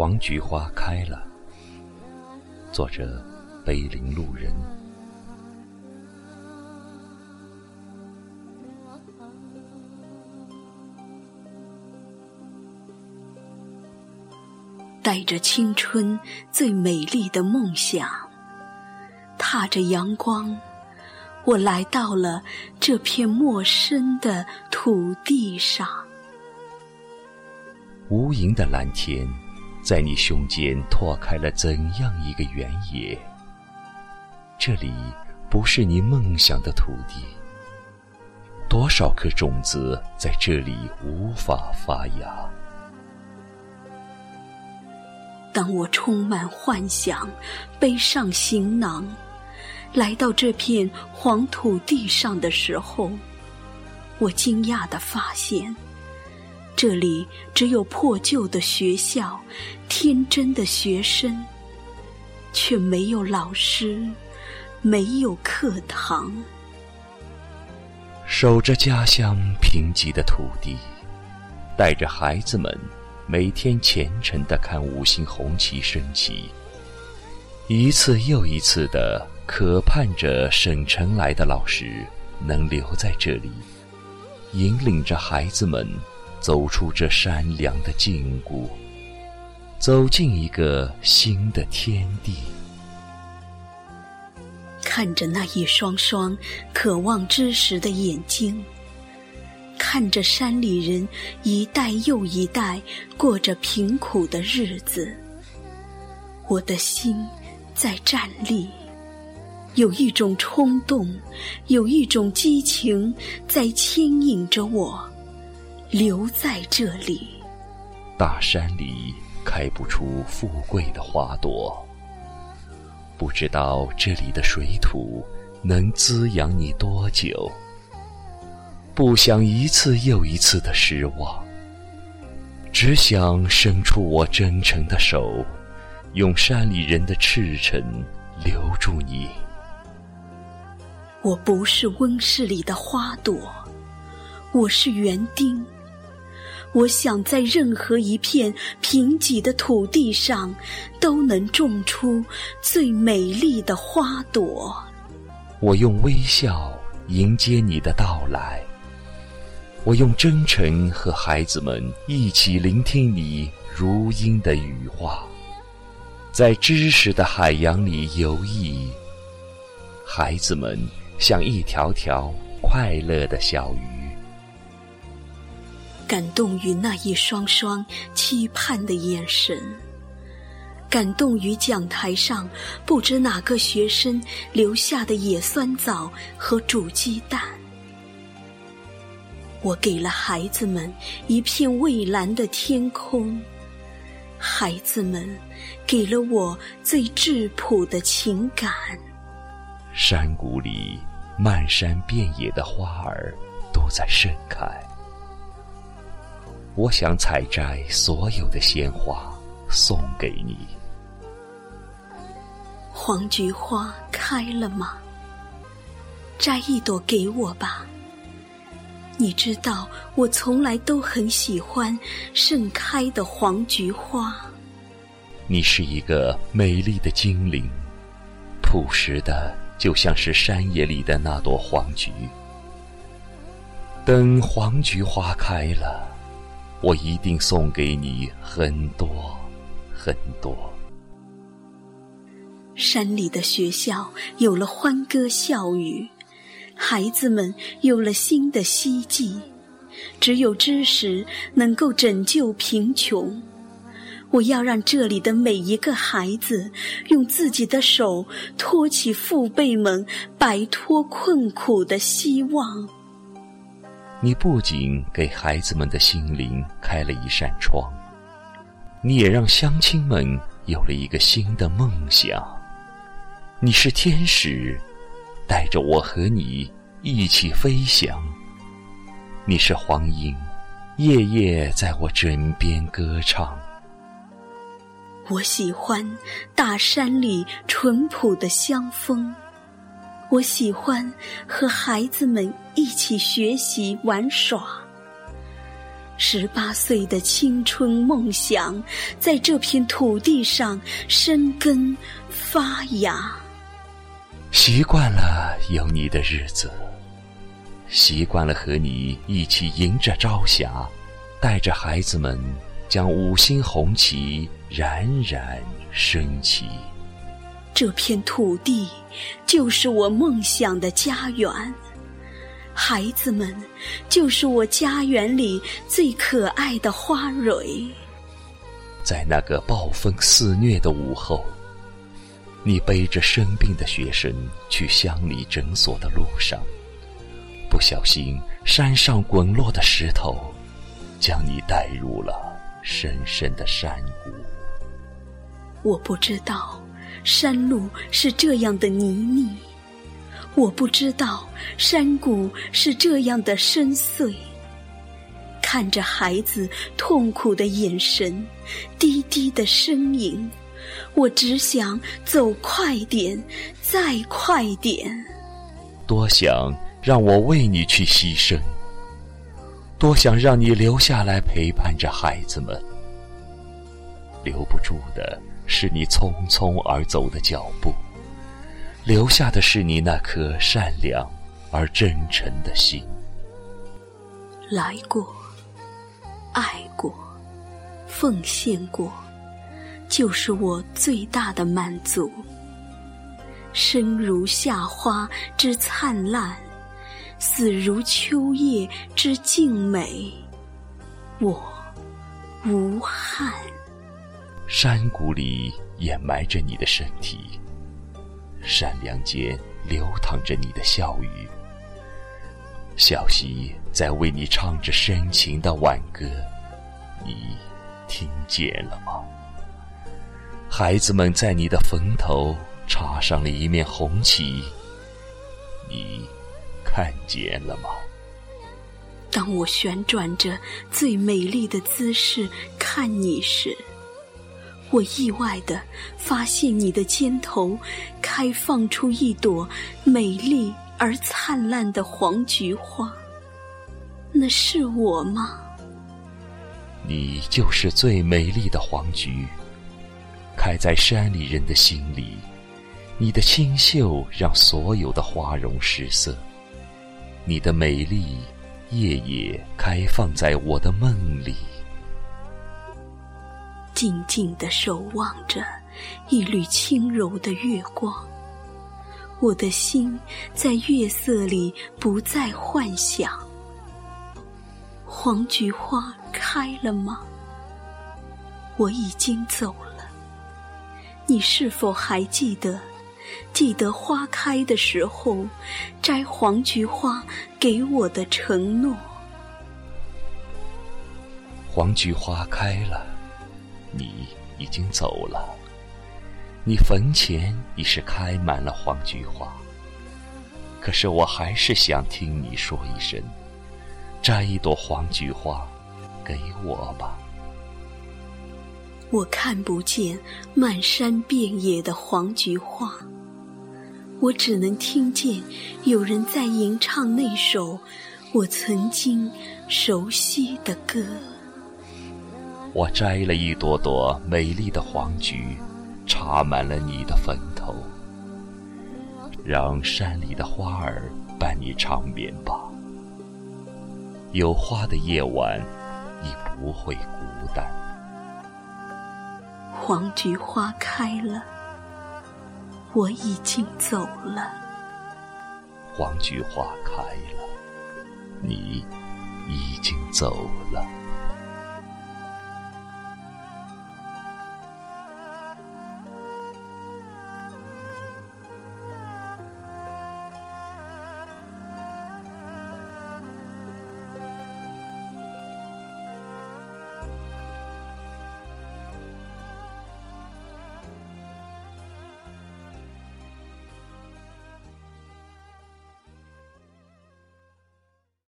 黄菊花开了。作者：碑林路人。带着青春最美丽的梦想，踏着阳光，我来到了这片陌生的土地上。无垠的蓝天，在你胸间拓开了怎样一个原野？这里不是你梦想的土地，多少颗种子在这里无法发芽。当我充满幻想，背上行囊，来到这片黄土地上的时候，我惊讶地发现，这里只有破旧的学校、天真的学生，却没有老师，没有课堂。守着家乡贫瘠的土地，带着孩子们。每天虔诚地看五星红旗升起，一次又一次地渴盼着省城来的老师能留在这里，引领着孩子们走出这山梁的禁锢，走进一个新的天地。看着那一双双渴望知识的眼睛。看着山里人一代又一代过着贫苦的日子，我的心在站立，有一种冲动，有一种激情在牵引着我留在这里。大山里开不出富贵的花朵，不知道这里的水土能滋养你多久。不想一次又一次的失望，只想伸出我真诚的手，用山里人的赤诚留住你。我不是温室里的花朵，我是园丁。我想在任何一片贫瘠的土地上，都能种出最美丽的花朵。我用微笑迎接你的到来。我用真诚和孩子们一起聆听你如音的语话，在知识的海洋里游弋。孩子们像一条条快乐的小鱼，感动于那一双双期盼的眼神，感动于讲台上不知哪个学生留下的野酸枣和煮鸡蛋。我给了孩子们一片蔚蓝的天空，孩子们给了我最质朴的情感。山谷里漫山遍野的花儿都在盛开，我想采摘所有的鲜花送给你。黄菊花开了吗？摘一朵给我吧。你知道，我从来都很喜欢盛开的黄菊花。你是一个美丽的精灵，朴实的，就像是山野里的那朵黄菊。等黄菊花开了，我一定送给你很多很多。山里的学校有了欢歌笑语。孩子们有了新的希冀，只有知识能够拯救贫穷。我要让这里的每一个孩子用自己的手托起父辈们摆脱困苦的希望。你不仅给孩子们的心灵开了一扇窗，你也让乡亲们有了一个新的梦想。你是天使。带着我和你一起飞翔，你是黄莺，夜夜在我枕边歌唱。我喜欢大山里淳朴的香风，我喜欢和孩子们一起学习玩耍。十八岁的青春梦想，在这片土地上生根发芽。习惯了有你的日子，习惯了和你一起迎着朝霞，带着孩子们将五星红旗冉冉升起。这片土地就是我梦想的家园，孩子们就是我家园里最可爱的花蕊。在那个暴风肆虐的午后，你背着生病的学生去乡里诊所的路上，不小心山上滚落的石头将你带入了深深的山谷。我不知道。山路是这样的泥泞，我不知道山谷是这样的深邃。看着孩子痛苦的眼神，低低的呻吟，我只想走快点，再快点。多想让我为你去牺牲，多想让你留下来陪伴着孩子们，留不住的。是你匆匆而走的脚步，留下的是你那颗善良而真诚的心。来过，爱过，奉献过，就是我最大的满足。生如夏花之灿烂，死如秋叶之静美，我无憾。山谷里掩埋着你的身体，山梁间流淌着你的笑语。小溪在为你唱着深情的挽歌，你听见了吗？孩子们在你的坟头插上了一面红旗，你看见了吗？当我旋转着最美丽的姿势看你时。我意外的发现，你的肩头开放出一朵美丽而灿烂的黄菊花。那是我吗？你就是最美丽的黄菊，开在山里人的心里。你的清秀让所有的花容失色，你的美丽夜夜开放在我的梦里。静静地守望着一缕轻柔的月光，我的心在月色里不再幻想。黄菊花开了吗？我已经走了。你是否还记得？记得花开的时候，摘黄菊花给我的承诺。黄菊花开了。你已经走了，你坟前已是开满了黄菊花。可是我还是想听你说一声：“摘一朵黄菊花，给我吧。”我看不见漫山遍野的黄菊花，我只能听见有人在吟唱那首我曾经熟悉的歌。我摘了一朵朵美丽的黄菊，插满了你的坟头，让山里的花儿伴你长眠吧。有花的夜晚，你不会孤单。黄菊花开了，我已经走了。黄菊花开了，你已经走了。